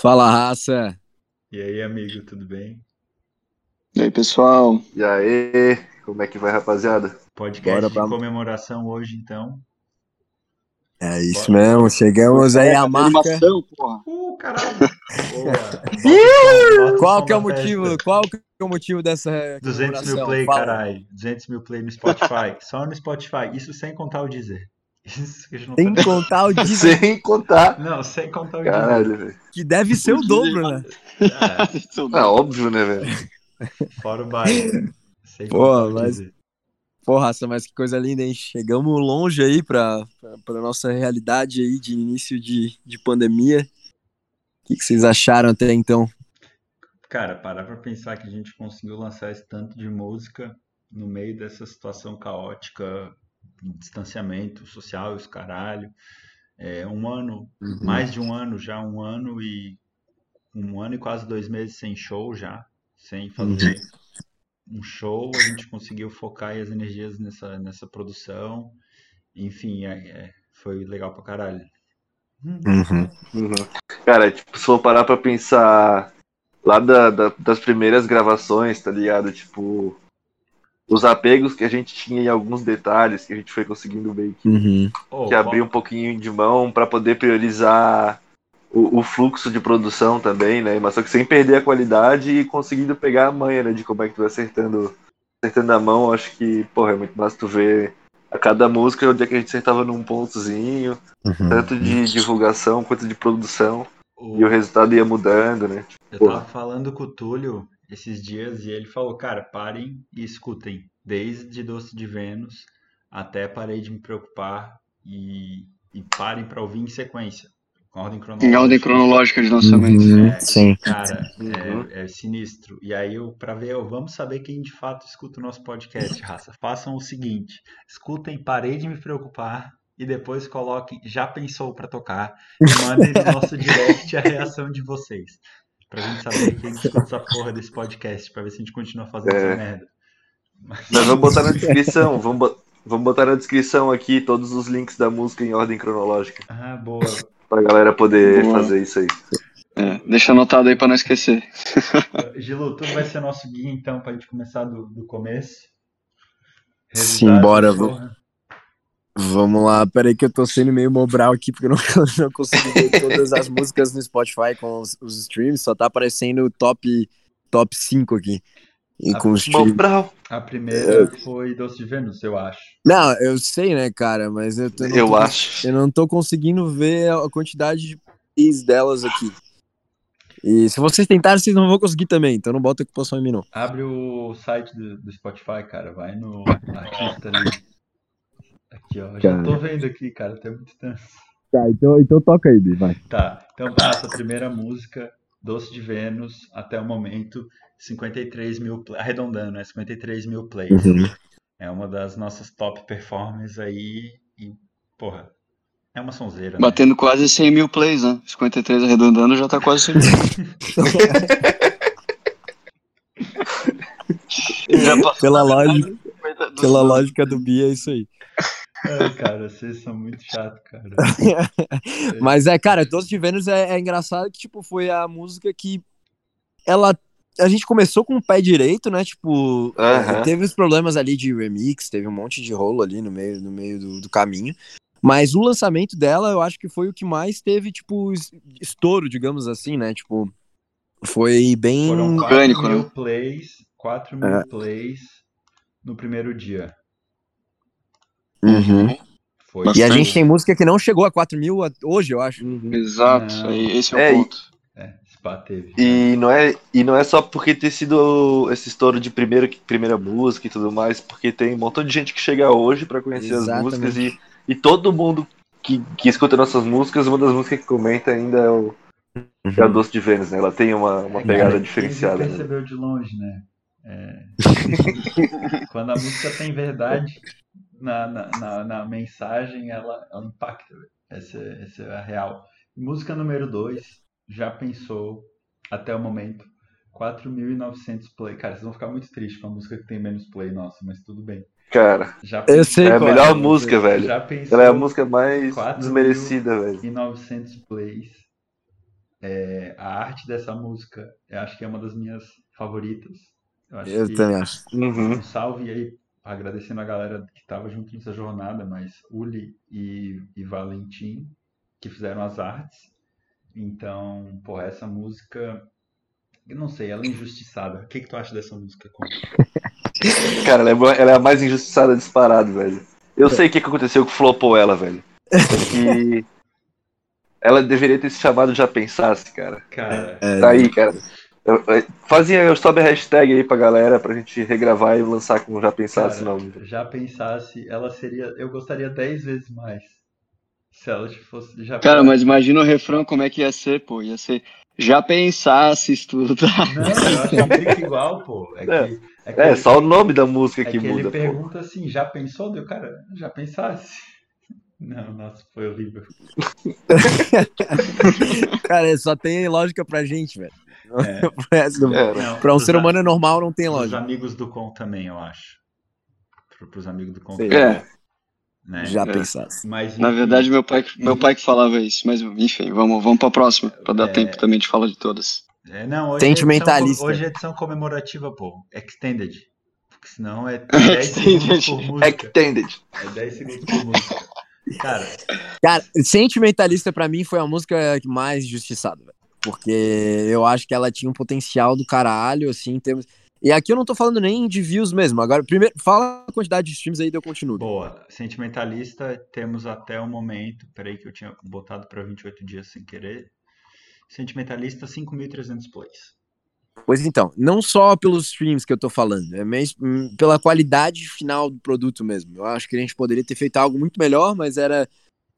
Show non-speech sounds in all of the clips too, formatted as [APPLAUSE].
Fala, raça. E aí, amigo, tudo bem? E aí, pessoal? E aí, como é que vai, rapaziada? Podcast Bora de pra- comemoração hoje, então. É isso mesmo, chegamos aí à marca. Animação, porra. Uh, caralho! Boa. Qual que é o motivo? festa. Qual que é o motivo dessa 200 mil play, Fala. caralho. 200 mil play no Spotify. Só no Spotify. Isso sem contar o Deezer. Isso que a gente não Sem tá... contar o [LAUGHS] Disney, Sem contar. Não, sem contar o. Caralho, velho. que deve ser o dobro, né? [LAUGHS] Ah, Ah, óbvio, né, velho? [LAUGHS] fora o baile. Sem Pô, contar o mas- raça, mas que coisa linda, hein? Chegamos longe aí pra, pra, pra nossa realidade aí de início de, de pandemia. O que, que vocês acharam até então? Cara, parar pra pensar que a gente conseguiu lançar esse tanto de música no meio dessa situação caótica, distanciamento social e os caralho. É, um ano, mais de um ano já, um ano e um ano e quase dois meses sem show já, sem fazer um show, a gente conseguiu focar as energias nessa, nessa produção. Enfim, é- é, foi legal pra caralho. Uhum. Uhum. Cara, tipo, se for parar pra pensar lá da- da- das primeiras gravações, tá ligado? Tipo, os apegos que a gente tinha em alguns detalhes que a gente foi conseguindo meio que, Uhum. Oh, que abrir um pouquinho de mão pra poder priorizar o, o fluxo de produção também, né? Mas só que sem perder a qualidade e conseguindo pegar a manha, né? De como é que tu vai acertando, acertando a mão. Acho que, porra, é muito massa tu ver a cada música onde é que a gente acertava num pontozinho, Uhum. tanto de divulgação quanto de produção. o- E o resultado ia mudando, né? Eu Porra. tava falando com o Túlio esses dias e ele falou, cara, parem e escutem. Desde Doce de Vênus até Parei de Me Preocupar e, e parem pra ouvir em sequência. Com ordem Em cronológica. ordem cronológica de lançamento. Uhum, É, Sim. Cara, Uhum. é, é sinistro. E aí, eu, pra ver, eu, vamos saber quem de fato escuta o nosso podcast, [LAUGHS] raça. Façam o seguinte: escutem Parei de Me Preocupar e depois coloquem Já Pensou pra tocar e mandem no nosso direct a reação de vocês. Pra gente saber quem escuta essa porra desse podcast, pra ver se a gente continua fazendo É. essa merda. Nós vamos botar na [LAUGHS] descrição, vamos, bo- vamos botar na descrição aqui todos os links da música em ordem cronológica, Ah, boa. pra galera poder Boa. fazer isso aí. É, deixa anotado aí pra não esquecer. [LAUGHS] Gilu, tu vai ser nosso guia então pra gente começar do, do começo. Simbora, essa vou- porra. Vamos lá, peraí que eu tô sendo meio mobral aqui, porque eu não, [LAUGHS] não consigo ver todas as músicas no Spotify com os, os streams, só tá aparecendo o top, top 5 aqui. E com os streams. Mobral, A primeira foi Doce de Vênus, eu acho. Não, eu sei, né, cara, mas eu, tô- não eu tô, acho. eu não tô conseguindo ver a quantidade de plays delas aqui. E se vocês tentarem, vocês não vão conseguir também, então não bota ocupação em mim, não. Abre o site do, do Spotify, cara. Vai no artista ali. Aqui, ó. Já tô vendo aqui, cara. Tem muito tempo. Tá, então, então toca aí, Bi, vai. Tá, então pra nossa primeira música, Doce de Vênus, até o momento, 53 mil, arredondando, né? 53 mil plays. Uhum. É uma das nossas top performances aí e, porra, é uma sonzeira, né? Batendo quase 100 mil plays, né? 53 arredondando já tá quase 100 mil. [LAUGHS] já passou Pela lógica, 50 dos- pela lógica do Bi, é isso aí. Ai, cara, vocês são muito chatos, cara. [LAUGHS] Mas é, cara, Doce de Vênus é, é engraçado que, tipo, foi a música que ela. A gente começou com o pé direito, né? Tipo, Aham. é, teve os problemas ali de remix, teve um monte de rolo ali no meio, no meio do, do caminho. Mas o lançamento dela, eu acho que foi o que mais teve, tipo, es- estouro, digamos assim, né? Tipo, foi bem. Foram 4 Orgânico, mil né? plays, 4 mil É. plays no primeiro dia. Uhum. Foi. E a gente tem música que não chegou a 4 mil hoje, eu acho. Exato, Não. aí, esse é o É, e- ponto. É. E não, é, e não é só porque ter sido esse estouro de primeira, primeira música e tudo mais, porque tem um montão de gente que chega hoje pra conhecer as Exatamente. músicas e, e todo mundo que, que escuta nossas músicas, uma das músicas que comenta ainda é, o, é a Doce de Vênus, né? Ela tem uma, uma É, pegada cara, diferenciada. Né? percebeu de longe, né? É, [LAUGHS] Quando a música tem verdade na, na, na, na mensagem, ela, ela impacta. velho. Essa, é- essa é a real. Música número 2, já pensou, até o momento, 4.900 play. Cara, vocês vão ficar muito tristes com a música que tem menos play, nossa, mas tudo bem. Cara, Já Eu sei é a melhor é, música, velho. Já pensou Ela é a música mais Quatro desmerecida, velho. em 900 plays. é, a arte dessa música, eu acho que é uma das minhas favoritas. Eu acho Eu que também acho. Uhum. um salve aí, agradecendo a galera que estava junto nessa jornada, mas Uli e, e Valentim, que fizeram as artes. Então, pô, essa música, eu não sei, ela é injustiçada. O que, que tu acha dessa música? [LAUGHS] Cara, ela é, boa- ela é a mais injustiçada disparado, velho. Eu sei o que, que aconteceu que flopou ela, velho. Que [LAUGHS] ela deveria ter se chamado Já Pensasse, cara. Cara, É, Tá aí, cara. Eu- eu- Fazia, eu sobe a hashtag aí pra galera pra gente regravar e lançar com Já Pensasse cara, o nome. já pensasse, ela seria, eu gostaria 10 vezes mais. Se ela fosse já Cara, mas imagina o refrão como é que ia ser, pô. Ia ser. Já pensasse estudar. Não, eu acho que fica igual, pô. É que, É. é que É, ele- só o nome da música É que que muda, ele pô. pergunta assim, já pensou? Deu, cara, já pensasse? [LAUGHS] Não, nossa, foi horrível. [LAUGHS] Cara, só tem lógica pra gente, velho. [LAUGHS] É. Do- É, né? Um ser a- humano normal não tem lógica. amigos do Com também, eu acho. Pro, pros amigos do Com É, né? Já É. pensasse. Mas, na verdade, meu pai, meu pai que falava isso. Mas, enfim, vamos, vamos pra próxima, pra dar É. tempo também de falar de todas. É, não, hoje é Sentimentalista. edição- hoje é edição comemorativa, pô. Extended. Porque senão é [LAUGHS] 10 segundos por música. Extended. É 10 segundos por música. Cara, Cara, Sentimentalista pra mim foi a música mais justiçada, velho. Porque eu acho que ela tinha um potencial do caralho, assim, em termos. E aqui eu não tô falando nem de views mesmo. Agora, primeiro, fala a quantidade de streams aí, eu continuo. boa. Sentimentalista, temos até o momento. Peraí, que eu tinha botado pra 28 dias sem querer. Sentimentalista, 5.300 plays. Pois então, não só pelos streams que eu tô falando, é mesmo hum, pela qualidade final do produto mesmo. Eu acho que a gente poderia ter feito algo muito melhor, mas era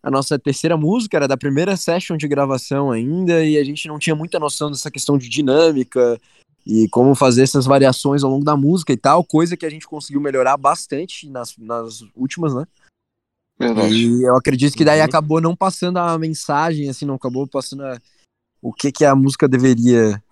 a nossa terceira música, era da primeira session de gravação ainda, e a gente não tinha muita noção dessa questão de dinâmica e como fazer essas variações ao longo da música e tal, coisa que a gente conseguiu melhorar bastante nas, nas últimas, né? Verdade. E eu acredito que daí Uhum. acabou não passando a mensagem, assim, não acabou passando a- o que que a música deveria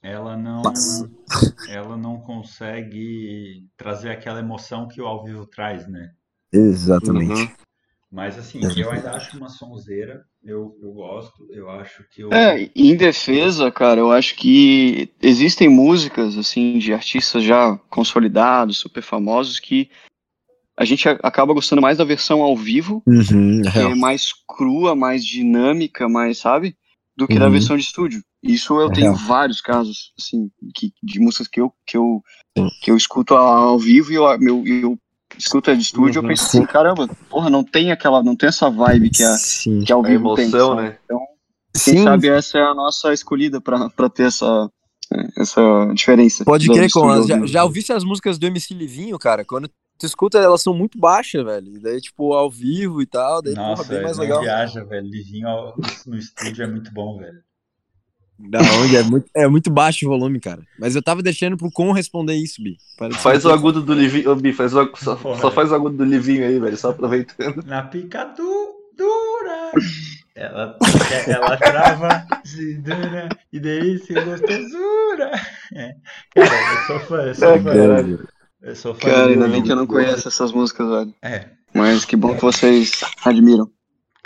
Ela não, [LAUGHS] ela não consegue trazer aquela emoção que o ao vivo traz, né? Exatamente. Uhum. Mas assim, eu ainda acho uma sonzeira. Eu, eu gosto. Eu acho que eu. É, em defesa, cara, eu acho que existem músicas, assim, de artistas já consolidados, super famosos, que a gente acaba gostando mais da versão ao vivo, Uhum, que é mais crua, mais dinâmica, mais, sabe? Do que da Uhum. versão de estúdio. Isso eu É tenho real. vários casos, assim, que, de músicas que eu, que eu, Sim. que eu escuto ao vivo e eu, meu, eu escuto a de estúdio e eu Uhum. penso assim, caramba, porra, não tem aquela, não tem essa vibe que a, Sim. que ao A vivo tem. emoção, sabe? né? Então, quem Sim, sabe essa é a nossa escolhida pra, pra ter essa, essa diferença. pode crer com. Já, já ouvisse as músicas do MC Livinho, cara? Quando tu escuta, elas são muito baixas, velho. E daí, tipo, ao vivo e tal, daí, Nossa, porra, bem mais não legal. viaja, velho. Livinho no estúdio é muito bom, velho. Da onde? É muito, é muito baixo o volume, cara. Mas eu tava deixando pro Com responder isso, Bi. Para de Faz o agudo do Livinho. Ô, Bi, faz o, só, Porra. só faz o agudo do Livinho aí, velho. Só aproveitando. Na picadura. Ela, ela trava, se dura, e delícia e gostosura. É. Cara, eu sou fã, eu sou É, fã. cara. Eu sou fã Cara, ainda bem que eu não conheço essas músicas, velho. É, Mas que bom que vocês admiram.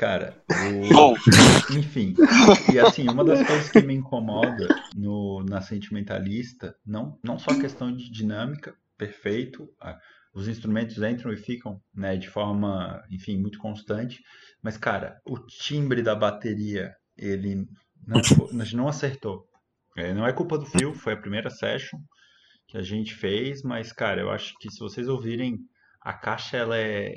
Cara. o- Enfim, e assim, uma das coisas que me incomoda no, na Sentimentalista, não, não só a questão de dinâmica, perfeito, os instrumentos entram e ficam, né, de forma, enfim, muito constante, mas, cara, o timbre da bateria, ele não, não acertou. É, não é culpa do Phil, foi a primeira session que a gente fez, mas, cara, eu acho que se vocês ouvirem, a caixa, ela é,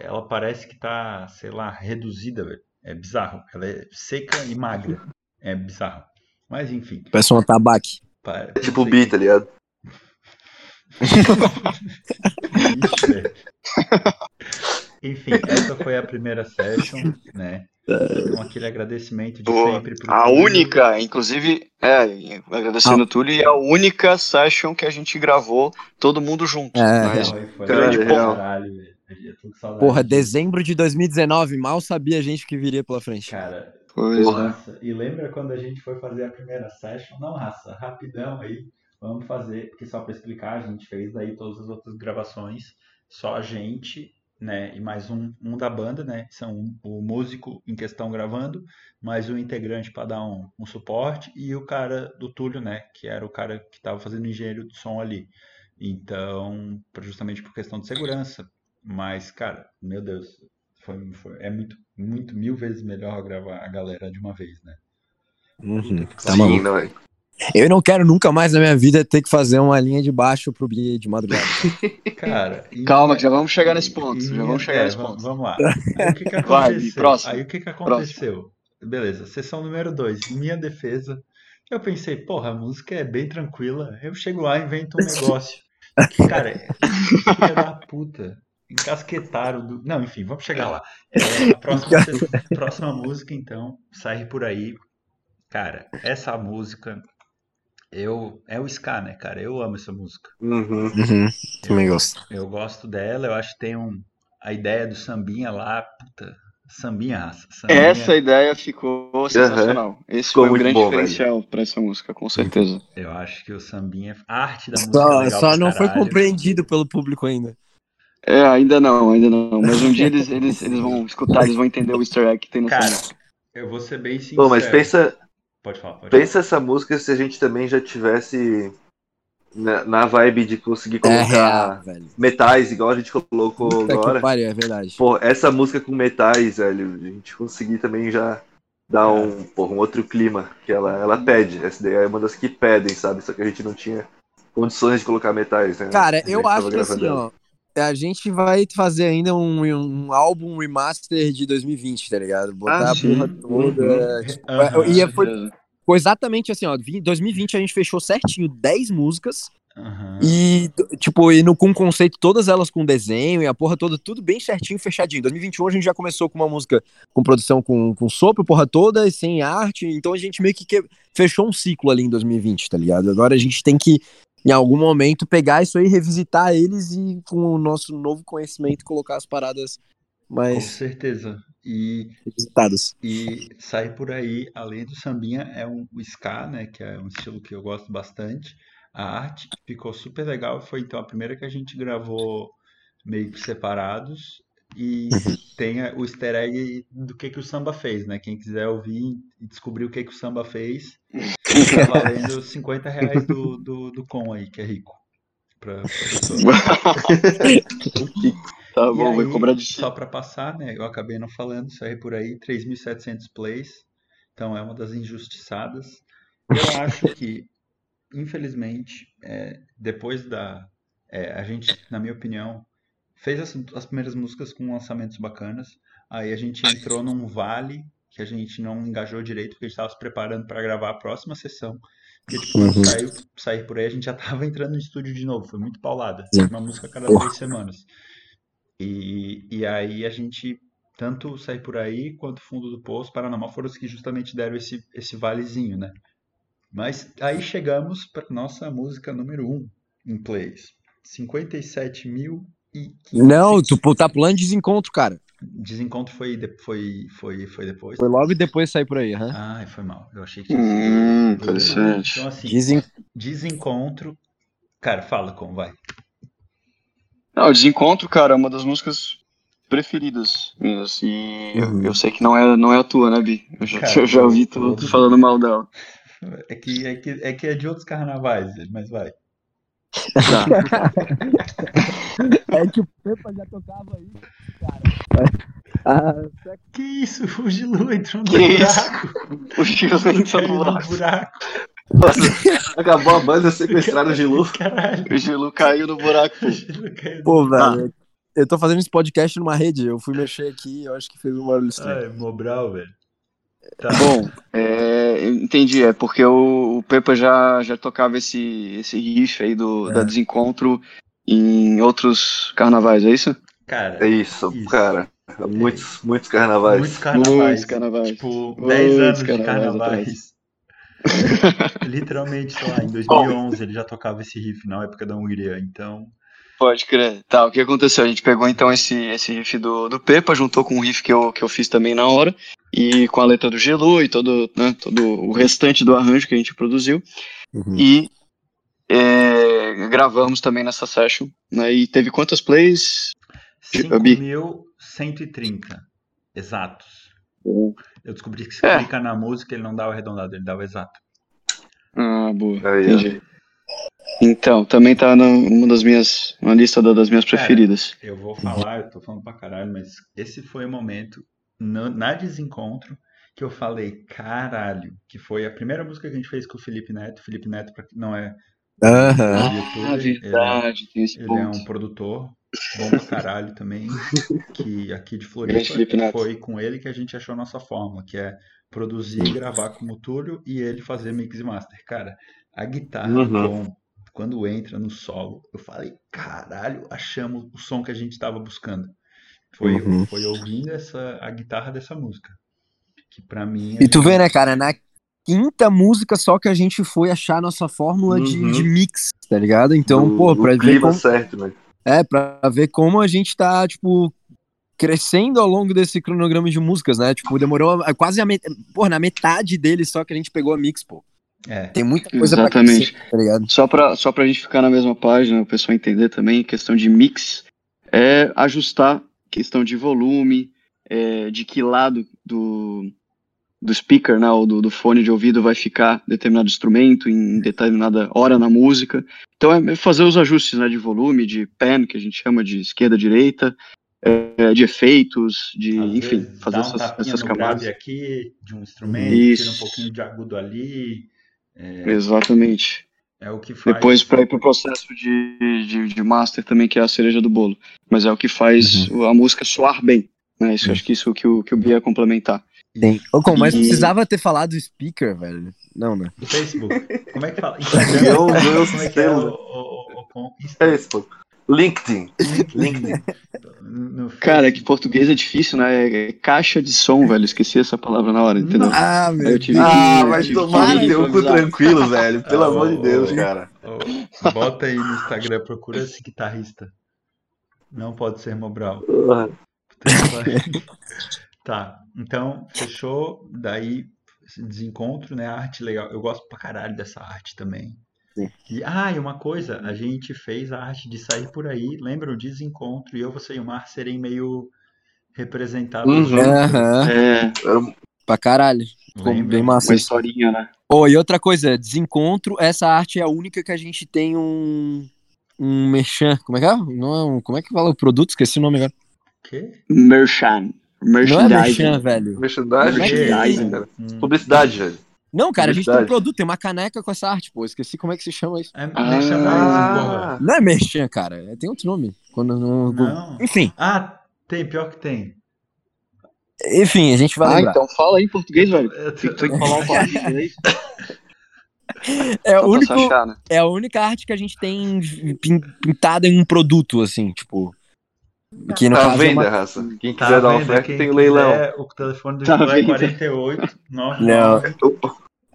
ela parece que tá, sei lá, reduzida, velho. É bizarro. Ela é seca e magra. É bizarro. Mas enfim. Peça um tabaque. Para, É tipo o Bi, tá ligado? Ixi, velho. Enfim, essa foi a primeira session, né? Com aquele agradecimento de Boa. sempre pro a Túlio. única, inclusive, é, agradecendo o Túlio, é a única session que a gente gravou todo mundo junto. É, Mas, Foi, foi Caralho, legal pra Porra, dezembro de 2019, mal sabia a gente que viria pela frente. Cara, pois é. Nossa, e lembra quando a gente foi fazer a primeira session? Não, raça, rapidão aí, vamos fazer, porque só pra explicar, a gente fez daí todas as outras gravações, só a gente, né? E mais um, um da banda, né? São um, o músico em questão gravando, mais um integrante para dar um, um, suporte e o cara do Túlio, né? Que era o cara que estava fazendo engenheiro de som ali. Então, justamente por questão de segurança. Mas, cara, meu Deus, foi, foi, é muito, muito, mil vezes melhor gravar a galera de uma vez, né? Uhum. Tá Sim, não é? Eu não quero nunca mais na minha vida ter que fazer uma linha de baixo pro Bia de madrugada. [LAUGHS] Cara, calma, que já vamos chegar nesse ponto. já vamos chegar é, nesse ponto. Vamos lá. [LAUGHS] Aí o que, que aconteceu? Vai, próximo. Aí o que, que aconteceu? Próximo. Beleza, sessão número 2. Minha defesa. Eu pensei, porra, a música é bem tranquila. Eu chego lá e invento um [LAUGHS] negócio. Cara, filha da puta. Encasquetaram do. Não, enfim, vamos chegar lá. É, a próxima, [LAUGHS] próxima música, então, sai por aí. Cara, essa música eu é o ska, né, cara? Eu amo essa música. Uhum. Uhum. Também eu, gosto. Eu gosto dela, eu acho que tem um a ideia do sambinha lá, puta, sambinha, raça. Sambinha. Essa ideia ficou sensacional. Uhum. Esse ficou foi um grande bom, diferencial para essa música, com certeza. Eu acho que o sambinha, a arte da música. Só, é só não foi compreendido pelo público ainda. É, ainda não, ainda não. Mas um dia eles, [LAUGHS] eles, eles vão escutar, eles vão entender o easter egg que tem no Cara, eu vou ser bem sincero. Pô, mas pensa, Pode falar. Pode Pensa falar. essa música se a gente também já tivesse na, na vibe de conseguir colocar é metais, igual a gente colocou Puta agora. Pariu, é verdade. Pô, essa música com metais, velho, a gente conseguir também já dar um, porra, um outro clima que ela, ela pede. Essa daí é uma das que pedem, sabe? Só que a gente não tinha condições de colocar metais, né? Cara, eu acho que assim, ó, a gente vai fazer ainda um, um álbum remaster de 2020, tá ligado? Botar ah, a porra toda. Uhum. Tipo, uhum. E foi, foi exatamente assim, ó. 2020 a gente fechou certinho 10 músicas. Uhum. E, tipo, e no, com conceito, todas elas com desenho e a porra toda, tudo bem certinho, fechadinho. 2021 a gente já começou com uma música com produção com, com sopro, porra toda, e sem arte. Então a gente meio que, que fechou um ciclo ali em 2020, tá ligado? Agora a gente tem que em algum momento pegar isso aí, revisitar eles e com o nosso novo conhecimento colocar as paradas mais. Com certeza. E, revisitadas. e sair por aí, além do sambinha, é um, o ska, né? Que é um estilo que eu gosto bastante. A arte ficou super legal. Foi então a primeira que a gente gravou meio que separados. E uhum. tem o easter egg do que, que o samba fez, né? Quem quiser ouvir e descobrir o que, que o samba fez, tá valendo [LAUGHS] 50 reais do, do, do com aí, que é rico. Pra, pra [LAUGHS] tá bom, vou cobrar de Só para passar, né? Eu acabei não falando, isso aí por aí, 3.700 plays. Então é uma das injustiçadas. Eu acho que, infelizmente, é, depois da. É, a gente, na minha opinião, fez as, as primeiras músicas com lançamentos bacanas. Aí a gente entrou num vale que a gente não engajou direito, porque a gente estava se preparando para gravar a próxima sessão. Porque, tipo, quando uhum. saiu, sair por aí, a gente já estava entrando no estúdio de novo. Foi muito paulada. Uma música a cada três semanas. E, e aí a gente, tanto sair por aí, quanto Fundo do Poço, Paraná foram os que justamente deram esse, esse valezinho, né? Mas aí chegamos para nossa música número um em plays. 57 mil não, tu tá pulando desencontro, cara. Desencontro foi, foi, foi, foi depois? Foi logo e depois sair por aí, aham. Ah, foi mal. Eu achei que Hum, interessante. Então, assim, Desen... desencontro. Cara, fala como vai. Não, Desencontro, cara, é uma das músicas preferidas minhas. E uhum. eu, eu, sei que não é, não é a tua, né, Bi? Eu já, cara, [LAUGHS] eu já ouvi tu, tu falando mal dela. É que, é que é que é de outros carnavais, mas vai. Tá. [LAUGHS] é que o Pepa já tocava aí, cara. Ah, que isso? O Gilu entrou no que buraco. Isso? O Gilu entrou no buraco. Nossa, acabou a banda, sequestraram o Gilu. Caralho. O Gilu caiu no buraco. Pô, velho. Ah. Eu tô fazendo esse podcast numa rede. Eu fui mexer aqui eu acho que fez um barulho estranho. Ah, é Mobral, velho. Tá. Bom, é, entendi, é porque o, o Pepa já, já tocava esse, esse riff aí do, é. da Desencontro em outros carnavais, é isso? Cara, é isso, isso. cara. Muitos, muitos carnavais. Muitos carnavais. Muitos carnavais. Tipo, 10 anos de carnavais. [LAUGHS] Literalmente, sei lá, em 2011 ele já tocava esse riff na época da Unguria, então Pode crer. Tá, o que aconteceu? A gente pegou então esse, esse riff do, do Pepa, juntou com um riff que eu, que eu fiz também na hora, e com a letra do Gelu e todo, né, todo o restante do arranjo que a gente produziu. Uhum. E é, gravamos também nessa session. Né, e teve quantas plays? Abi. 5.130 exatos. Bom. Eu descobri que se É. clica na música, ele não dá o arredondado, ele dá o exato. Ah, boa. Aí, ó. Entendi. Então, também tá numa das minhas. Uma lista da- das minhas Cara, preferidas. Eu vou falar, eu tô falando pra caralho, mas esse foi o momento no- na desencontro que eu falei, caralho, que foi a primeira música que a gente fez com o Felipe Neto. Felipe Neto, pra quem não é Aham. Ah, youtuber, ele é- verdade, tem esse Ele é ponto. um produtor bom pra caralho também, que aqui de Floripa Felipe Neto. foi com ele que a gente achou a nossa fórmula, que é produzir e gravar como o Túlio e ele fazer mix e master. Cara, a guitarra Uhum. Tom, quando entra no solo, eu falei, caralho, achamos o som que a gente tava buscando. Foi, Uhum. foi ouvindo essa, a guitarra dessa música. Que pra mim. E tu é- vê, né, cara, na quinta música só que a gente foi achar nossa fórmula de, Uhum. de mix, tá ligado? Então, pô, pra ver como, certo, né? é, pra ver como a gente tá, tipo, crescendo ao longo desse cronograma de músicas, né? Tipo, demorou quase a met... pô, na metade dele só que a gente pegou a mix, pô. É, Tem muita coisa Exatamente. pra crescer, tá ligado? Só pra, só pra gente ficar na mesma página, o pessoal entender também, questão de mix, é ajustar questão de volume, é, de que lado do, do speaker, né, ou do, do fone de ouvido vai ficar determinado instrumento em determinada hora na música. Então é fazer os ajustes né, de volume, de pan, que a gente chama de esquerda-direita, é, de efeitos, de, às enfim, fazer um essas, essas camadas. aqui de um instrumento, Isso. tira um pouquinho de agudo ali. É, Exatamente. é o que faz. Depois para ir pro processo de, de, de master também, que é a cereja do bolo. Mas é o que faz Uhum. a música soar bem. Né? Isso, acho que isso que o, que o Bia ia complementar. Tem. Ô, como, mas E- precisava ter falado speaker, velho. Não, né? Facebook. Como é que fala? [LAUGHS] Meu Deus Como é do que é céu. o, o, o, o, É pô. LinkedIn. LinkedIn. [LAUGHS] [LAUGHS] Cara, que português é difícil, né? É caixa de som, velho. Esqueci essa palavra na hora, entendeu? Ah, meu eu tive Ah, que- tive que tomar no teu cu tranquilo, velho. Pelo Ah, amor de Deus, cara. Ô, Bota aí no Instagram, procura esse guitarrista. Não pode ser Mobral. [LAUGHS] Tá, então fechou. Daí esse desencontro, né? Arte legal. Eu gosto pra caralho dessa arte também. Sim. E, ah, e uma coisa, a gente fez a arte de sair por aí. Lembra o desencontro? E eu, você e o Mar serem meio representados Uhum. juntos. Aham, É, um- pra caralho. Ficou Lembra? bem massa uma historinha, né? Oh, e outra coisa, desencontro, essa arte é a única que a gente tem um. Um merchan. Como é que é? Não é um, como é que fala o produto? Esqueci o nome agora. Quê? Merchan. Não é Merchandising. merchan, velho. merchandising. Merchandising. cara. Hum. Publicidade, velho. Não, cara, a gente tem um produto, tem uma caneca com essa arte, pô. Esqueci como é que se chama isso. É Ah. porra. Não é merchan, cara. é- Tem outro nome. Quando no- Não. Enfim, Ah, tem, pior que tem. enfim, a gente vai Ah, lembrar. então fala aí em português, velho. Tem que falar um pouco de inglês. É, único, achar, né? é a única arte que a gente tem pin- pintada em um produto, assim, tipo. Que no Tá caso é venda, uma... raça. Quem Tá quiser dar oferta, Quem tem o leilão. quiser, O telefone do Tá João é vendo? 48 Não, 99.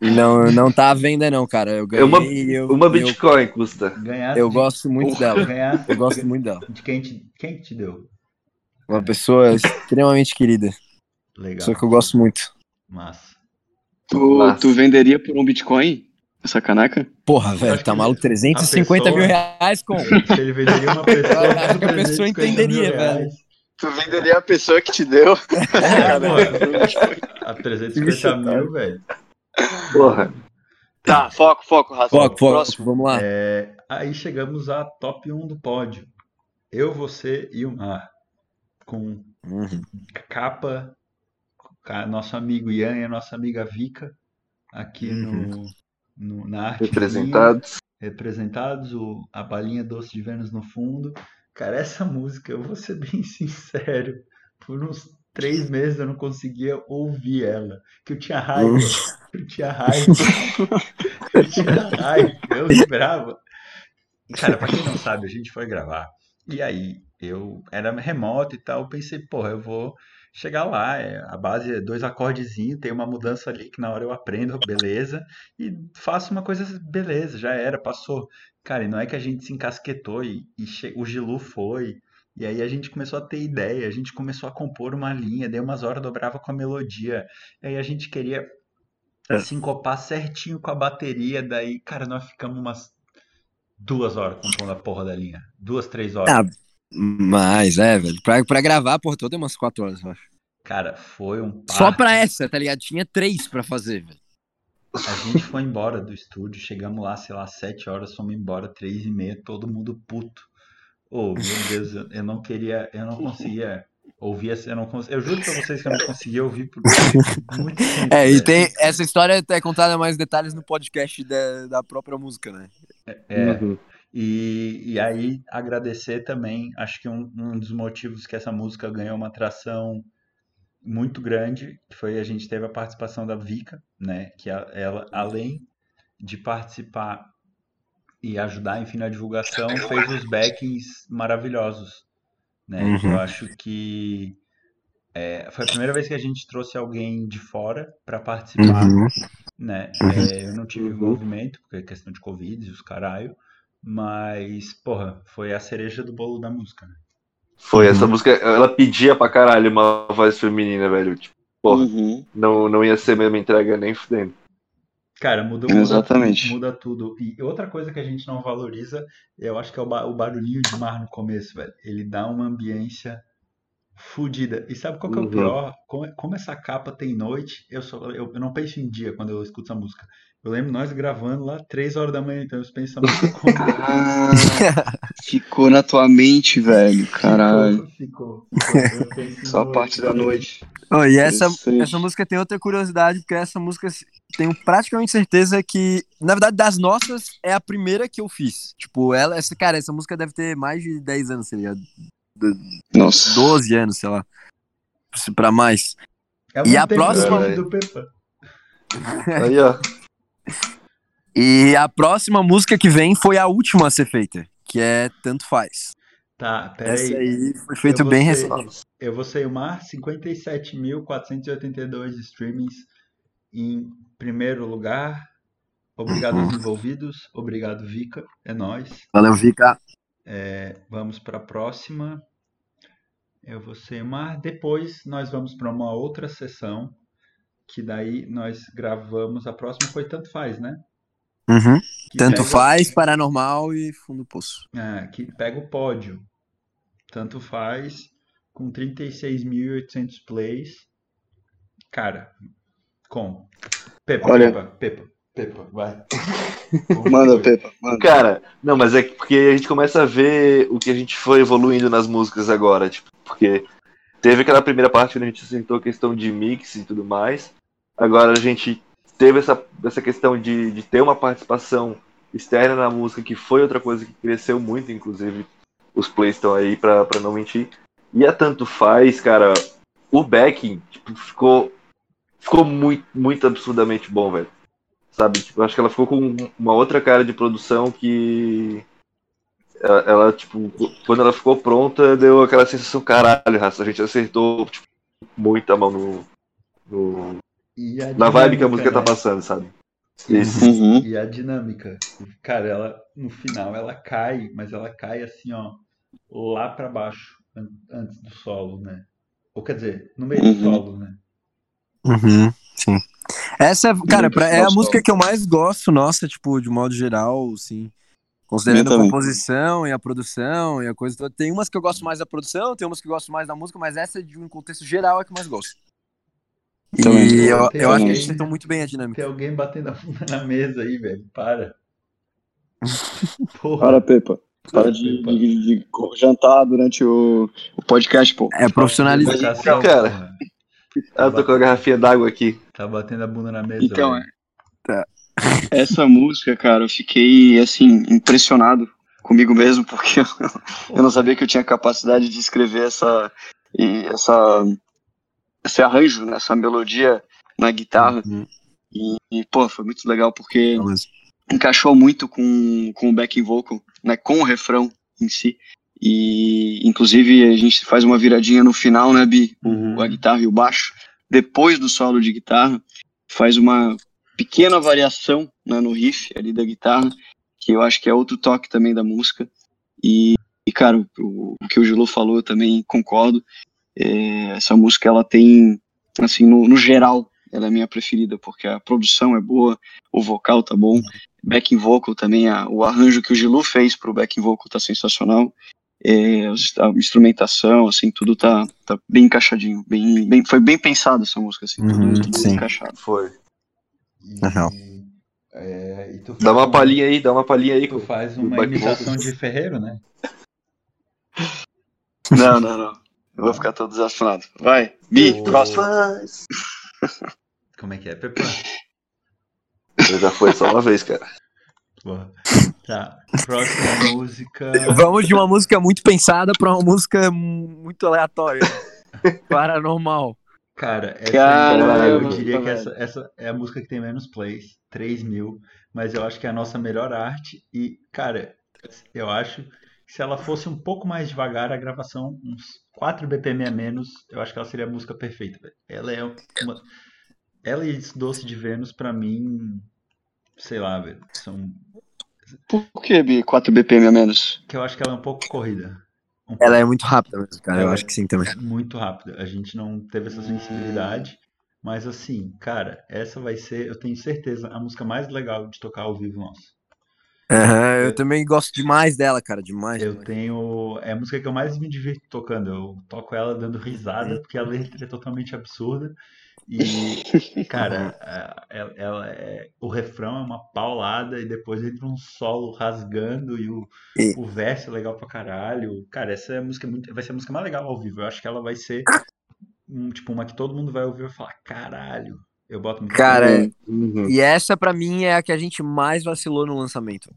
não, não tá à venda, não, cara. Eu ganhei. É uma- eu, Uma eu, Bitcoin custa. Ganhar eu gosto muito dela. Ganhar Eu gosto muito dela. de quem te, quem que te deu? Uma pessoa extremamente querida. Legal. Pessoa que eu gosto muito. Massa. Tu, Massa. tu venderia por um Bitcoin essa caneca? Porra, velho, tá maluco? 350 a mil pessoa- reais com. [LAUGHS] Se ele venderia uma pessoa. Acho que a pessoa 350 entenderia, reais. Tu venderia a pessoa que te deu. [LAUGHS] É, pô, [LAUGHS] a 350 mil, velho. Porra. Tá, foco, foco, Rafa. Foco, foco, Próximo. vamos lá. É, aí chegamos à top 1 do pódio. Eu, você e o Mar. Com Uhum. capa, ca- nosso amigo Ian e a nossa amiga Vika aqui no, no- na arte. Representados. representados, o, a balinha doce de Vênus no fundo. Cara, essa música, eu vou ser [LAUGHS] bem sincero, por uns três meses eu não conseguia ouvir ela. Que eu tinha raiva. [LAUGHS] Eu tinha raiva. Eu tinha raiva. Eu lembrava. Cara, pra quem não sabe, a gente foi gravar. E aí, eu era remoto e tal. Eu pensei, porra, eu vou chegar lá. é, a base é dois acordezinhos, tem uma mudança ali que na hora eu aprendo, beleza. E faço uma coisa, beleza, já era, passou. Cara, e não é que a gente se encasquetou e, e che- o Gilu foi. E aí a gente começou a ter ideia, a gente começou a compor uma linha, daí umas horas dobrava com a melodia. E aí a gente queria É. sincopar certinho com a bateria, daí, cara, nós ficamos umas duas horas compondo a porra da linha. Duas, três horas. Ah, Mas, é, velho. Pra, pra gravar, por toda umas quatro horas, eu acho. Cara, foi um Só parto. pra essa, tá ligado? Tinha três pra fazer, velho. A gente foi embora do estúdio, chegamos lá, sei lá, sete horas, fomos embora, três e meia, todo mundo puto. Oh, meu Deus, eu, não queria, eu não conseguia ouvir, essa- eu não cons... eu juro pra vocês que eu não conseguia ouvir por muito [LAUGHS] tempo. É, e tem. Essa história é contada mais detalhes no podcast da, da própria música, né? É, Uhum. E, e aí agradecer também, acho que um, um dos motivos que essa música ganhou uma atração muito grande, foi a gente teve a participação da Vika, né, que a- ela, além de participar e ajudar, enfim, na divulgação, fez os backings maravilhosos, né, Uhum. eu acho que é, foi a primeira vez que a gente trouxe alguém de fora para participar, Uhum. né? Uhum. É, eu não tive Uhum. envolvimento, porque é questão de Covid e os caralho, mas, porra, foi a cereja do bolo da música, né? Foi, Uhum. essa música, ela pedia pra caralho uma voz feminina, velho. Tipo, porra, Uhum. não, não ia ser mesmo entrega nem fudendo. Cara, muda, muda, Exatamente. muda tudo. E outra coisa que a gente não valoriza, eu acho que é o, ba- o barulhinho de mar no começo, velho. Ele dá uma ambiência fodida. E sabe qual que é o Uhum. pior? Como, como essa capa tem noite, eu, só, eu, eu não penso em dia quando eu escuto essa música. Eu lembro nós gravando lá três horas da manhã, então música como... Ah, ficou na tua mente, velho. Caralho. Ficou, ficou. Em Só a parte da noite. Oh, e essa, essa música tem outra curiosidade, porque essa música tenho praticamente certeza que, na verdade, das nossas, é a primeira que eu fiz. Tipo, ela, essa, cara, essa música deve ter mais de 10 anos, tá ligado? Nossa. 12 anos, sei lá. Pra mais. É E a próxima- do- do Pepa. Aí, ó. E a próxima música que vem foi a última a ser feita, que é Tanto Faz. Tá, Essa peraí. aí foi feito bem recente. Eu vou ser o mar, 57.482 streamings em primeiro lugar. Obrigado aos [LAUGHS] envolvidos, obrigado Vika, é nóis. Valeu, Vika. É, vamos para a próxima. Eu vou ser o mar. Depois nós vamos para uma outra sessão, que daí nós gravamos. A próxima foi Tanto Faz, né? Uhum. Tanto pega- faz, Paranormal e Fundo do Poço. É, que pega o pódio. Tanto faz, com 36.800 plays. Cara, com. Pepa, Olha- Pepa, Pepa, Pepa, vai. [LAUGHS] Manda, Pepa. Manda. Cara, não, mas é que- porque a gente começa a ver o que a gente foi evoluindo nas músicas agora, tipo, porque teve aquela primeira parte onde a gente sentou a questão de mix e tudo mais. Agora a gente teve essa, essa questão de, de ter uma participação externa na música, que foi outra coisa que cresceu muito, inclusive os plays estão aí pra, não mentir. E a Tanto Faz, cara, o backing tipo, ficou, ficou muito, muito absurdamente bom, velho. Sabe? Tipo, acho que ela ficou com uma outra cara de produção que. Ela, ela, tipo, quando ela ficou pronta, deu aquela sensação, caralho, raça, a gente acertou tipo, muito a mão no, no- E a na vibe que a música tá né? passando, sabe? Isso. Uhum. E a dinâmica. Cara, ela, no final, ela cai, mas ela cai assim, ó, lá pra baixo, an- antes do solo, né? Ou quer dizer, no meio do Uhum. solo, né? Uhum, sim. Essa, é, cara, pra- é a música que eu mais gosto, nossa, tipo, de modo geral, assim. Considerando a composição e a produção e a coisa toda. Tem umas que eu gosto mais da produção, tem umas que eu gosto mais da música, mas essa de um contexto geral é que eu mais gosto. Também. E eu, eu acho que alguém- eles acertam muito bem a dinâmica. Tem alguém batendo a bunda na mesa aí, velho. Para. [LAUGHS] Porra. Para, Pepa. Para de, Pepa. de- de jantar durante o, o podcast, pô. É profissionalismo. Educação, Cara. porra. Ah, eu tô com a garrafinha d'água aqui. Tá batendo a bunda na mesa. Então, velho. Tá. [LAUGHS] essa música, cara, eu fiquei, assim, impressionado comigo mesmo, porque eu, [LAUGHS] eu não sabia que eu tinha capacidade de escrever essa, essa, esse arranjo, né, essa melodia na guitarra. Uhum. E, e, pô, foi muito legal, porque encaixou muito com, com o backing vocal, né, com o refrão em si. E, inclusive, a gente faz uma viradinha no final, né, Bi? O- Uhum. a guitarra e o baixo. Depois do solo de guitarra, faz uma pequena variação né, no riff ali da guitarra, que eu acho que é outro toque também da música. E, e cara, o, o que o Gilô falou, eu também concordo. É, essa música, ela tem, assim, no, no geral, ela é a minha preferida, porque a produção é boa, o vocal tá bom, backing vocal também, a- o arranjo que o Gilu fez pro backing vocal tá sensacional. é, a instrumentação, assim, tudo tá, tá bem encaixadinho, bem, bem, foi bem pensado essa música, assim, Uhum, tudo, tudo sim. encaixado. Foi. E, real. é, e tu Dá uma um- palhinha aí, dá uma palhinha aí. Tu faz uma imitação de Ferreiro, né? Não, não, não. Eu vou ficar todo desafinado. Vai, Bi, Ô. próximo. Como é que é, Pepa? Já foi só uma vez, cara. Porra. Tá, próxima música. Vamos de uma música muito pensada pra uma música muito aleatória. Paranormal. Cara, essa Caramba, eu diria que essa, essa é a música que tem menos plays, 3 mil, mas eu acho que é a nossa melhor arte. E, cara, eu acho que se ela fosse um pouco mais devagar, a gravação, uns 4 BPM a menos, eu acho que ela seria a música perfeita. Ela é uma. Ela e Doce de Vênus, pra mim, sei lá, velho, são. Por que, Bi, 4 BPM a menos? Que eu acho que ela é um pouco corrida. Ela é muito rápida mesmo, cara. Eu acho que sim também. muito rápida. A gente não teve essa sensibilidade. Mas assim, cara, essa vai ser, eu tenho certeza, a música mais legal de tocar ao vivo nossa. Aham, eu também gosto demais dela, cara. Demais. Eu demais. tenho. É a música que eu mais me divirto tocando. Eu toco ela dando risada, porque a letra é totalmente absurda. E, cara, ela, ela é, o refrão é uma paulada e depois entra um solo rasgando e o, E- o verso é legal pra caralho. Cara, essa é a música muito, vai ser a música mais legal ao vivo. Eu acho que ela vai ser um, tipo, uma que todo mundo vai ouvir e vai falar, caralho. Eu boto muito Cara, é- Uhum. E essa pra mim é a que a gente mais vacilou no lançamento.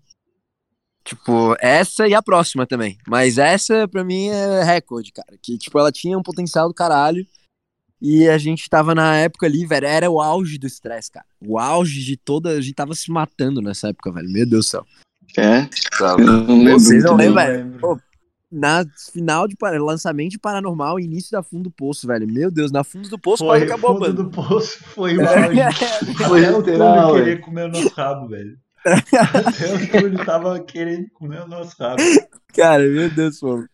Tipo, essa e a próxima também. Mas essa pra mim é recorde, cara. Que tipo, ela tinha um potencial do caralho. E a gente tava na época ali, velho, era o auge do estresse, cara. O auge de toda. A gente tava se matando nessa época, velho. Meu Deus do céu. É? Sabe? Eu não lembro. Vocês não lembram, velho? lembro. Pô, Na final de lançamento de Paranormal, início da Fundo do Poço, velho. Meu Deus, na Fundo do Poço quase Foi, acabou a fundo banda. do poço foi o [LAUGHS] auge. Foi Até o literal, queria comer o nosso rabo, velho. Até o Túlio tava querendo comer o nosso rabo. [LAUGHS] Cara, meu Deus, mano.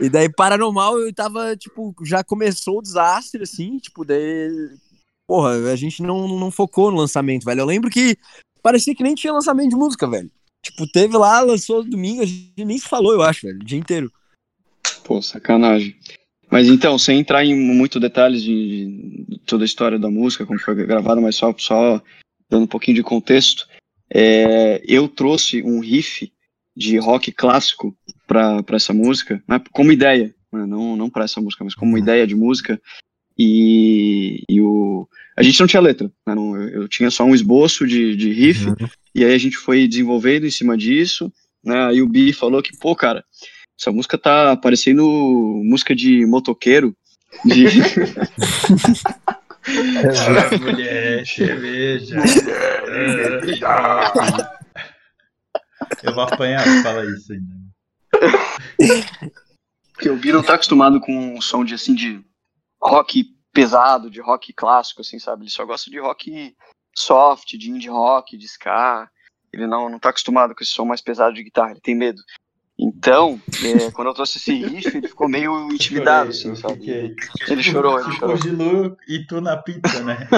E daí, Paranormal, eu tava, tipo, já começou o desastre, assim, tipo, daí. Porra, a gente não, não focou no lançamento, velho. Eu lembro que parecia que nem tinha lançamento de música, velho. Tipo, teve lá, lançou domingo, a gente nem se falou, eu acho, velho, o dia inteiro. Pô, sacanagem. Mas então, sem entrar em muito detalhes de, de toda a história da música, como foi gravada, mas só, só dando um pouquinho de contexto, é, eu trouxe um riff de rock clássico para essa música, né, como ideia, né, não, não para essa música, mas como Uhum. ideia de música, e, e o, a gente não tinha letra, né, não, eu, tinha só um esboço de, de riff, e aí a gente foi desenvolvendo em cima disso, né? Aí o Bi falou que, pô, cara, essa música tá parecendo música de motoqueiro. De... [LAUGHS] [LAUGHS] Ah, [LAUGHS] mulher, cerveja. Eu vou apanhar, fala isso ainda. Porque o Bi não tá acostumado com um som de assim de rock pesado, de rock clássico, assim, sabe? Ele só gosta de rock soft, de indie rock, de ska. Ele não, não tá acostumado com esse som mais pesado de guitarra, ele tem medo. Então, é, quando eu trouxe esse riff, ele ficou meio [LAUGHS] intimidado, assim, eu sabe? fiquei. Ele chorou, ele chorou. o Gilu e tu na pizza, né?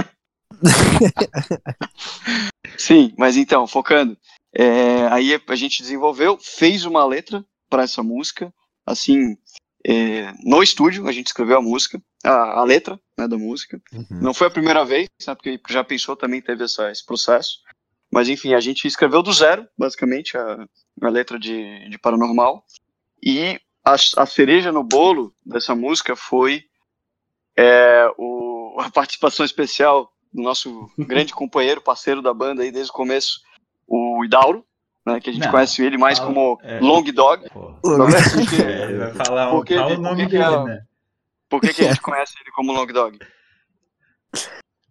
[LAUGHS] Sim, mas então, focando. é, aí a gente desenvolveu, fez uma letra para essa música, assim, é, no estúdio, a gente escreveu a música, a, a letra né, da música. Não foi a primeira vez, né, porque já pensou, também teve essa, esse processo. Mas enfim, a gente escreveu do zero, basicamente, a, a letra de, de Paranormal. E a, a cereja no bolo dessa música foi é, o, [LAUGHS] a participação especial do nosso grande [LAUGHS] companheiro, parceiro da banda aí desde o começo, o Idauro, né, que a gente Não, conhece ele mais fala- como é. Long Dog. É, ele vai falar Por um, que- o nome dele, ela- né? por que, que a gente [LAUGHS] conhece ele como Long Dog?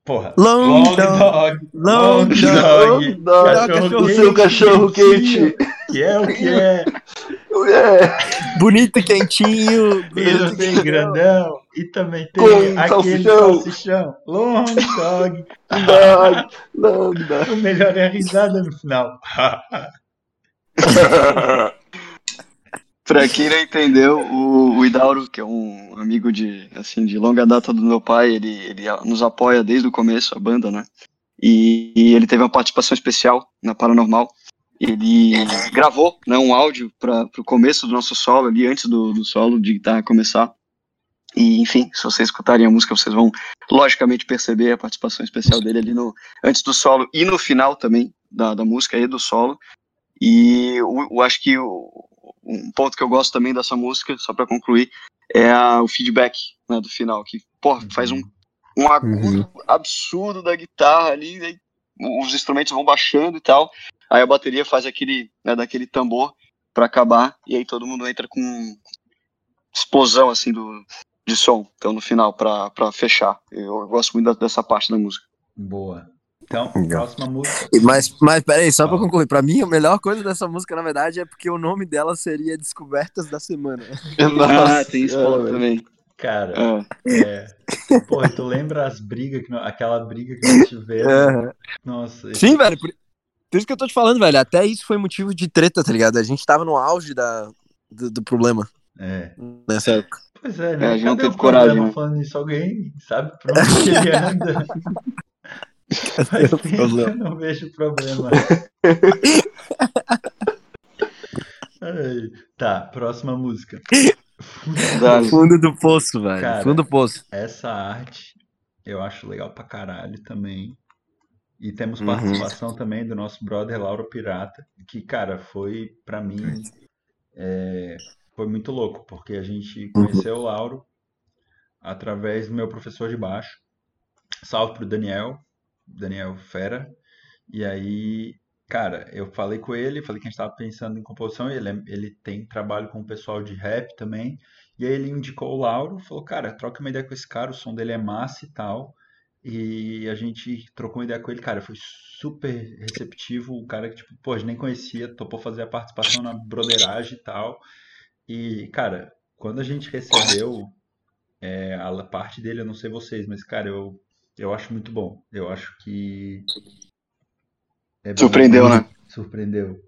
Porra. Long Long dog. dog. Long Long dog. dog. Cachorro O seu cachorro quente. Que é o que é. É, Bonito e quentinho. Bonito e tem grandão. E também tem Com aquele salsichão. salsichão. Long dog. dog, dog, dog. O melhor é a risada no final. [LAUGHS] Pra quem não entendeu, o, o Idauro, que é um amigo de, assim, de longa data do meu pai, ele, ele nos apoia desde o começo, a banda, né? E, e ele teve uma participação especial na Paranormal. ele gravou né, um áudio para o começo do nosso solo ali, antes do, do solo de guitarra começar. E, enfim, se vocês escutarem a música, vocês vão logicamente perceber a participação especial dele ali no antes do solo e no final também da, da música e do solo. E eu, acho que o, um ponto que eu gosto também dessa música, só para concluir, é a, o feedback né, do final, que pô, faz um, um agudo uhum. absurdo da guitarra ali, aí, os instrumentos vão baixando e tal, aí a bateria faz aquele, né, daquele tambor para acabar, e aí todo mundo entra com explosão assim do, de som, então no final, para fechar. Eu gosto muito dessa parte da música. Boa. Então, próxima música. Mas, mas peraí, só pra concluir, pra mim a melhor coisa dessa música, na verdade, é porque o nome dela seria Descobertas da Semana. [LAUGHS] Nossa, ah, tem isso é, também. Cara, é. é. Pô, tu lembra as brigas, que, aquela briga que nós tivemos? É. Nossa. Esse... Sim, velho, por, por, isso que eu tô te falando, velho, até isso foi motivo de treta, tá ligado? A gente tava no auge da, do, do problema. É. Nessa época. Pois é, né? É, já não teve coragem. Né? Falando isso, alguém sabe pra onde ele anda. [LAUGHS] Tempo eu [LAUGHS] não vejo problema. Ai, tá, próxima música. Fundo, Fundo do poço, velho. Cara, Fundo do poço. Essa arte eu acho legal pra caralho também. E temos uhum. participação uhum. também do nosso brother Lauro Pirata, que, cara, foi para mim é, foi muito louco, porque a gente uhum. conheceu o Lauro através do meu professor de baixo. Salve pro Daniel, Daniel Fera. E aí, cara, eu falei com ele, falei que a gente estava pensando em composição, ele, é, ele tem trabalho com o pessoal de rap também. E aí ele indicou o Lauro, falou, cara, troca uma ideia com esse cara, o som dele é massa e tal. E a gente trocou uma ideia com ele, cara, foi super receptivo, o cara que, tipo, pô, a gente nem conhecia, topou fazer a participação na broderagem e tal. E, cara, quando a gente recebeu é, a parte dele, eu não sei vocês, mas, cara, eu eu acho muito bom. Eu acho que. É Surpreendeu, né? Surpreendeu.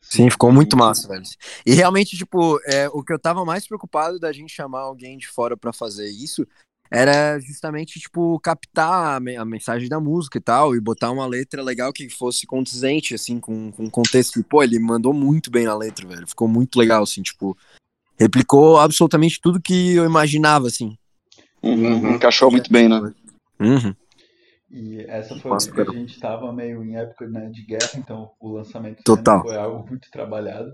Sim, ficou muito massa, velho. E realmente, tipo, é, o que eu tava mais preocupado da gente chamar alguém de fora para fazer isso era justamente, tipo, captar a, mensagem da música e tal, e botar uma letra legal que fosse condizente, assim, com, com o contexto. E, pô, ele mandou muito bem na letra, velho. Ficou muito legal, assim, tipo, replicou absolutamente tudo que eu imaginava, assim. Uhum, encaixou muito bem, né? Uhum. E essa foi Nossa, que a gente estava meio em época né, de guerra, então o lançamento Total. foi algo muito trabalhado.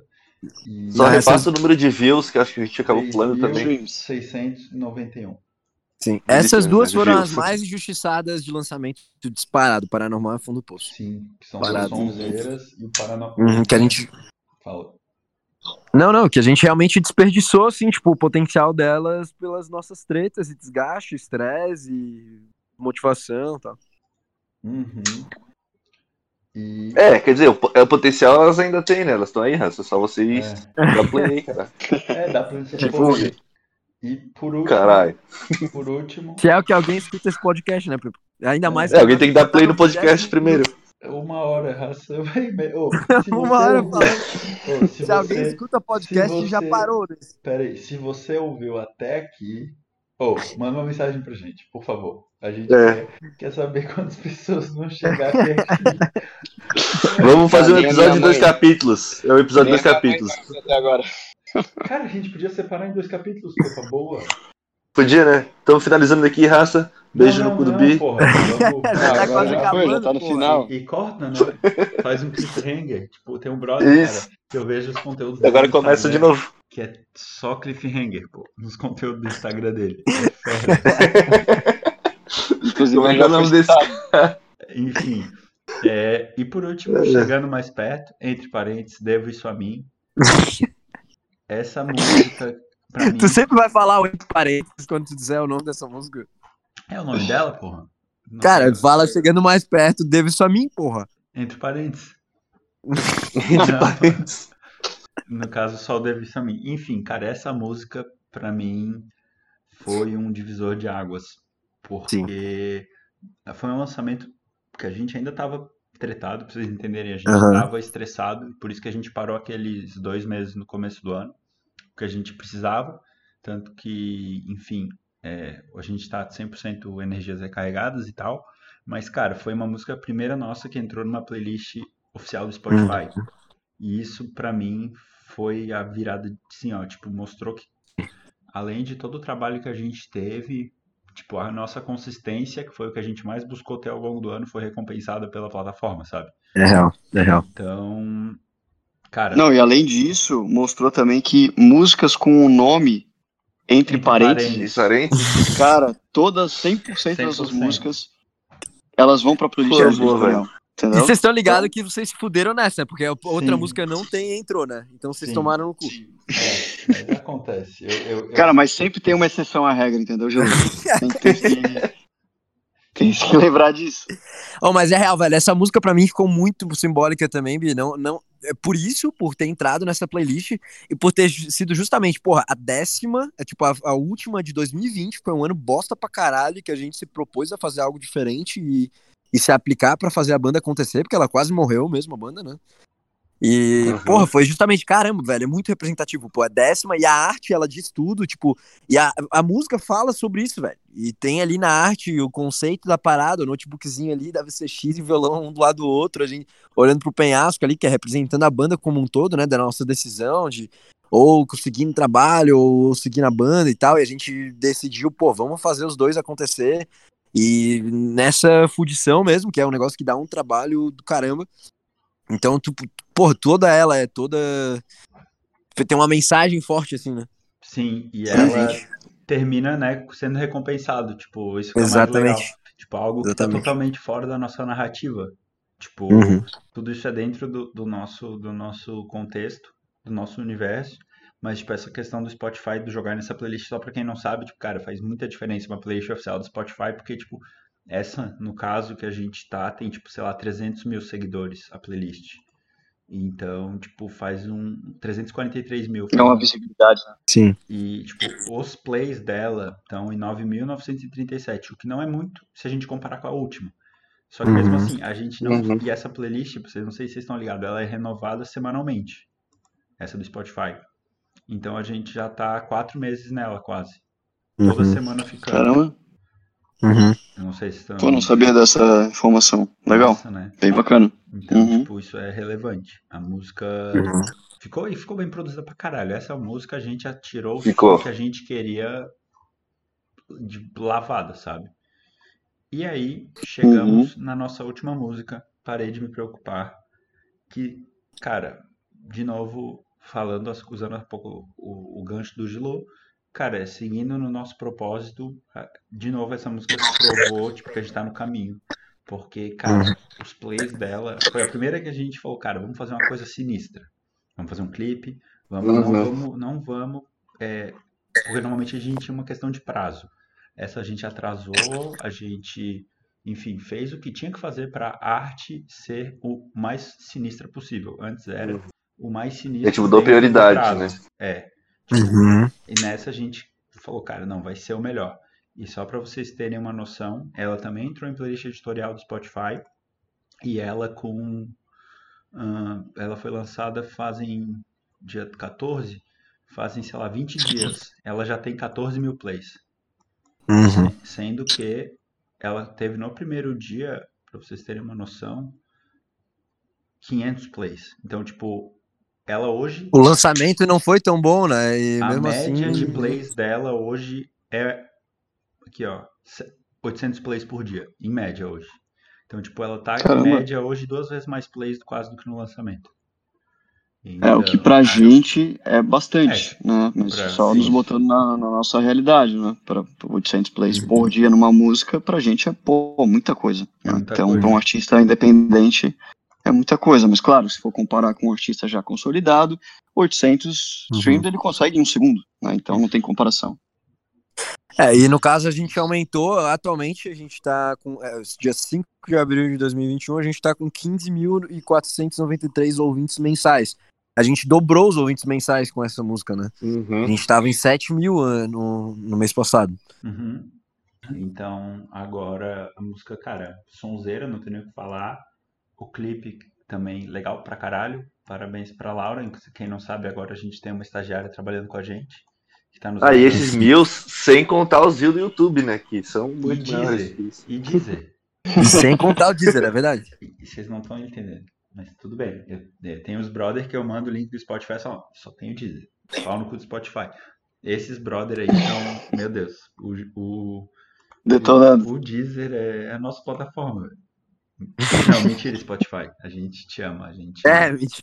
E... Só repassa o número de views, que acho que a gente acabou pulando também. 691. Sim, essas duas foram as mais injustiçadas de lançamento disparado, Paranormal e Fundo Poço. Sim, que são Parado. as Sonzeiras e o Paranormal. Uhum, que a gente... Fala. Não, não, que a gente realmente desperdiçou, assim, tipo, o potencial delas pelas nossas tretas e desgaste, estresse e motivação e tal. Uhum. E... É, quer dizer, o, é, o, potencial elas ainda têm, né? Elas estão aí, é só vocês é. dar play, cara. [LAUGHS] É, dá pra gente tipo, E por último. Caralho. Por último. Se é o que alguém escuta esse podcast, né? Ainda mais. É, alguém tem que dar play no podcast primeiro. Uma hora, raça. Oh, [LAUGHS] uma hora falando. Oh, se, se você... alguém escuta podcast, você... já parou. Pera aí, se você ouviu até aqui, oh, manda uma mensagem pra gente, por favor. A gente é. quer, saber [LAUGHS] quantas pessoas vão chegar até aqui. [LAUGHS] Vamos fazer um episódio de dois capítulos. É um episódio de dois capítulos. Até agora. [LAUGHS] Cara, a gente podia separar em dois capítulos, por boa. Podia, né? Estamos finalizando aqui, raça. Beijo não, no cu do Bi. Porra, vamos... já tá quase acabando, já tá no porra. final. E, corta, né? Faz um cliffhanger. Tipo, tem um brother, Isso. cara, que eu vejo os conteúdos Agora começa de novo. Que é só cliffhanger, pô, nos conteúdos do Instagram dele. É Inclusive, Como é que é o nome desse Enfim. É, e por último, chegando mais perto, entre parênteses, devo isso a mim. Essa música Mim... Tu sempre vai falar o entre parênteses quando tu disser o nome dessa música. É o nome dela, porra? Não Cara, fala chegando mais perto, deve isso a mim, porra. Entre parênteses. [LAUGHS] Entre parênteses. No caso, só o deve isso a mim. Enfim, cara, essa música, pra mim, foi um divisor de águas. Porque Sim. foi um lançamento que a gente ainda tava tretado, pra vocês entenderem. A gente uhum. tava estressado, por isso que a gente parou aqueles dois meses no começo do ano que a gente precisava, tanto que, enfim, é, a gente está 100% energias recarregadas e tal, mas, cara, foi uma música primeira nossa que entrou numa playlist oficial do Spotify. E isso, pra mim, foi a virada, assim, ó, tipo, mostrou que, além de todo o trabalho que a gente teve, tipo, a nossa consistência, que foi o que a gente mais buscou ter ao longo do ano, foi recompensada pela plataforma, sabe? É real, é real. Então, cara, Não, e além disso, mostrou também que músicas com o nome entre, Entre parênteses, parênteses. Cara, todas 100%, dessas 100%. músicas, elas vão pra playlist do boa, Tutorial, E Entendeu? vocês estão ligados que vocês se fuderam nessa, porque a outra Sim. música não tem e entrou, né? Então vocês Sim. tomaram no cu. é, acontece. Eu, eu- eu- Cara, mas sempre tem uma exceção à regra, entendeu, Gil? [LAUGHS] Tem, tem que, tem que lembrar disso. Oh, mas é real, velho. Essa música pra mim ficou muito simbólica também, Bi. Não, não, é por isso, por ter entrado nessa playlist e por ter sido justamente, porra, a décima, é tipo a, a última de 2020, foi um ano bosta pra caralho que a gente se propôs a fazer algo diferente e, e se aplicar pra fazer a banda acontecer, porque ela quase morreu mesmo, a banda, né? E, Uhum. porra, foi justamente, caramba, velho, é muito representativo, pô, a décima e a arte, ela diz tudo, tipo, e a, a música fala sobre isso, velho. E tem ali na arte o conceito da parada, o notebookzinho ali, deve ser X e violão um do lado do outro, a gente olhando pro penhasco ali, que é representando a banda como um todo, né, da nossa decisão de ou seguir no trabalho, ou seguir na banda e tal, e a gente decidiu, pô, vamos fazer os dois acontecer. E nessa fudição mesmo, que é um negócio que dá um trabalho do caramba. Então, tu, porra, toda ela é toda. Tem uma mensagem forte, assim, né? Sim, e ela gente. termina, né, sendo recompensado. Tipo, isso é. Exatamente. Tipo, algo que tá Exatamente. totalmente fora da nossa narrativa. Tipo, Uhum. tudo isso é dentro do, do nosso, do nosso contexto, do nosso universo. Mas, tipo, essa questão do Spotify, do jogar nessa playlist, só pra quem não sabe, tipo, cara, faz muita diferença uma playlist oficial do Spotify, porque, tipo, essa, no caso que a gente tá, tem, tipo, sei lá, 300 mil seguidores, a playlist. Então, tipo, faz um 343 mil. É uma visibilidade. né? Sim. E, tipo, os plays dela estão em 9.937, o que não é muito se a gente comparar com a última. Só que mesmo Uhum. assim, a gente não. Uhum. E essa playlist, vocês não sei se vocês estão ligados, ela é renovada semanalmente. Essa do Spotify. Então a gente já tá há quatro meses nela, quase. Toda Uhum. semana ficando. Caramba, Uhum. Eu não sei se estão. pô, não sabia dessa informação. Legal, Massa, né? bem bacana. Então, Uhum. tipo, isso é relevante. A música Uhum. ficou e ficou bem produzida pra caralho. Essa música a gente atirou o Ficou. som que a gente queria de lavada, sabe? E aí chegamos na nossa última música, Parei de me preocupar, que, cara, de novo falando, usando um pouco o, o gancho do Gilô, cara, seguindo no nosso propósito, de novo essa música se provou, tipo, que a gente tá no caminho. Porque, cara, os plays dela, foi a primeira que a gente falou, cara, vamos fazer uma coisa sinistra. Vamos fazer um clipe, vamos, não Uhum. vamos, não vamos, é, porque normalmente a gente tinha uma questão de prazo. Essa a gente atrasou, a gente, enfim, fez o que tinha que fazer para a arte ser o mais sinistra possível. Antes era o mais sinistro. A gente mudou do prioridade, prazo. É. Uhum. E nessa a gente falou, cara, não, vai ser o melhor. E só para vocês terem uma noção, ela também entrou em playlist editorial do Spotify e ela com ah, ela foi lançada fazem dia 14, fazem, sei lá, 20 dias. Ela já tem 14 mil plays. Uhum. Sendo que ela teve no primeiro dia, para vocês terem uma noção, 500 plays. Então, tipo, ela hoje O lançamento não foi tão bom, né? E a mesmo média assim. de plays dela hoje é aqui, ó, se- 800 plays por dia, em média hoje. Então, tipo, ela tá Caramba. em média hoje duas vezes mais plays quase do que no lançamento. É, o que Então, pra gente é bastante, né? Mas pra- só sim. nos botando na, na nossa realidade, né? Para 800 plays por dia numa música, pra gente é, pô, muita coisa. né? É muita então, coisa. pra um artista independente, é muita coisa. Mas, claro, se for comparar com um artista já consolidado, 800 Uhum. streams ele consegue em um segundo, né? Então não tem comparação. É, e no caso a gente aumentou, atualmente a gente tá com, é, dia 5 de abril de 2021, a gente tá com 15.493 ouvintes mensais. A gente dobrou os ouvintes mensais com essa música, né? A Uhum. gente tava em 7 mil no, no mês passado. Uhum. Então, agora a música, cara, sonzeira, não tem nem o que falar. O clipe também legal pra caralho. Parabéns pra Laura. Quem não sabe, agora a gente tem uma estagiária trabalhando com a gente. Que tá nos Aí ajudando. esses mil, sem contar os views do YouTube, né? Que são muito E maiores isso. E dizer. E sem contar o Deezer, é verdade? E vocês não estão entendendo. Mas tudo bem. Eu, eu, tem os brother que eu mando o link do Spotify só, só tem o Deezer. Pau no cu do Spotify. Esses brother aí são, meu Deus, o, o, Detonando. o, o Deezer é a nossa plataforma. Não, mentira, Spotify. A gente te ama, a gente. É, mentira.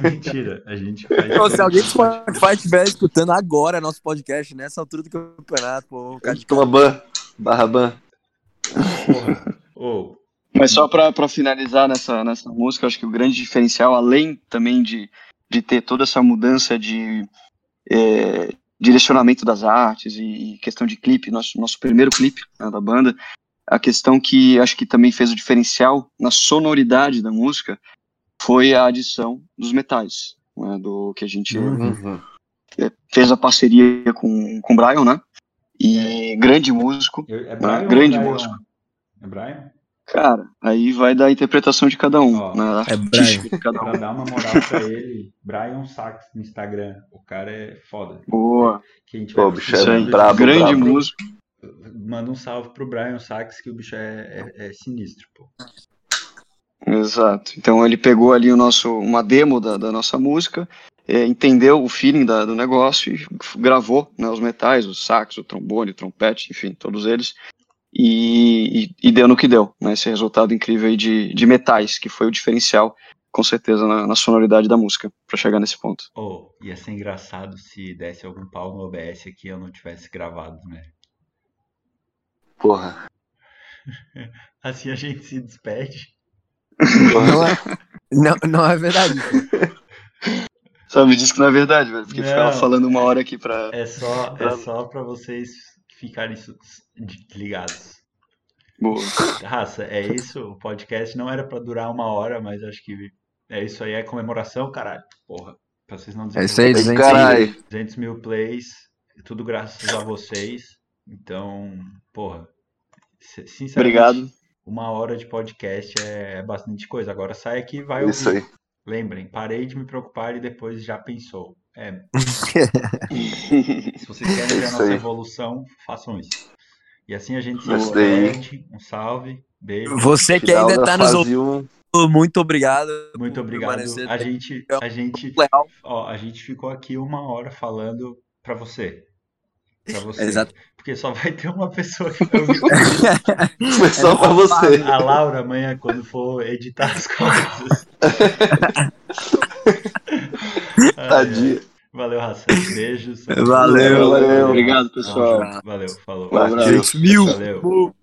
[LAUGHS] mentira, a gente faz. Pô, se alguém do Spotify estiver escutando agora nosso podcast, nessa altura do campeonato, pô, o cara de Toma ban, barra ban. Porra. Ô, Mas só pra, pra finalizar nessa, nessa música, eu acho que o grande diferencial, além também de, de ter toda essa mudança de é, direcionamento das artes e questão de clipe, nosso, nosso primeiro clipe né, da banda, a questão que acho que também fez o diferencial na sonoridade da música foi a adição dos metais, né, do que a gente Uhum. fez a parceria com, com o Brian, né? E grande músico. eu- é Brian ou grande Brian? músico. É Brian? Cara, aí vai da interpretação de cada um, Ó, né? é Artística de cada Pra um. dar uma moral pra ele, Brian Sachs no Instagram. O cara é foda. Boa, Que a gente Pô, vai bicho é brabo, grande brabo. músico. Manda um salve pro Brian Sachs, que o bicho é, é- é sinistro, pô. Exato. Então ele pegou ali o nosso, uma demo da, da nossa música, é, entendeu o feeling da- do negócio e gravou né, os metais, o sax, o trombone, o trompete, enfim, todos eles. E, e- e deu no que deu, né, esse resultado incrível aí de, de metais, que foi o diferencial, com certeza, na, na sonoridade da música, pra chegar nesse ponto. Ô, ia ser engraçado se desse algum pau no OBS aqui e eu não tivesse gravado, né? Porra. [LAUGHS] Assim a gente se despede. Não é, não, não é verdade. Sabe, diz que não é verdade, velho, porque Não. ficava falando uma hora aqui pra... É só, é só pra vocês ficarem ligados. Boa. Raça, é isso. O podcast não era pra durar uma hora, mas acho que é isso aí. É comemoração, caralho. Porra. Pra vocês não É isso aí, dizerem Ei, 200 caralho. 200 mil plays. Tudo graças a vocês. Então, porra. si- Sinceramente, Obrigado. uma hora de podcast é, é bastante coisa. Agora sai aqui e vai ouvir. Isso aí. Lembrem, parei de me preocupar e depois já pensou. É, [LAUGHS] se vocês querem ver a nossa aí. evolução, façam isso. E assim a gente se despede. Um salve, beijo. Você que ainda da tá nos ouvindo, muito obrigado. Muito obrigado. A gente, a gente, leal. ó, a gente ficou aqui uma hora falando pra você. Pra [LAUGHS] você. Exato. Porque só vai ter uma pessoa que [LAUGHS] vai ouvir. Foi só pra você. A Laura amanhã, quando for editar as coisas. [LAUGHS] Tadinha. Valeu, Raça. Beijos. Valeu. Valeu. Obrigado, pessoal. Valeu, falou. Mil. Valeu.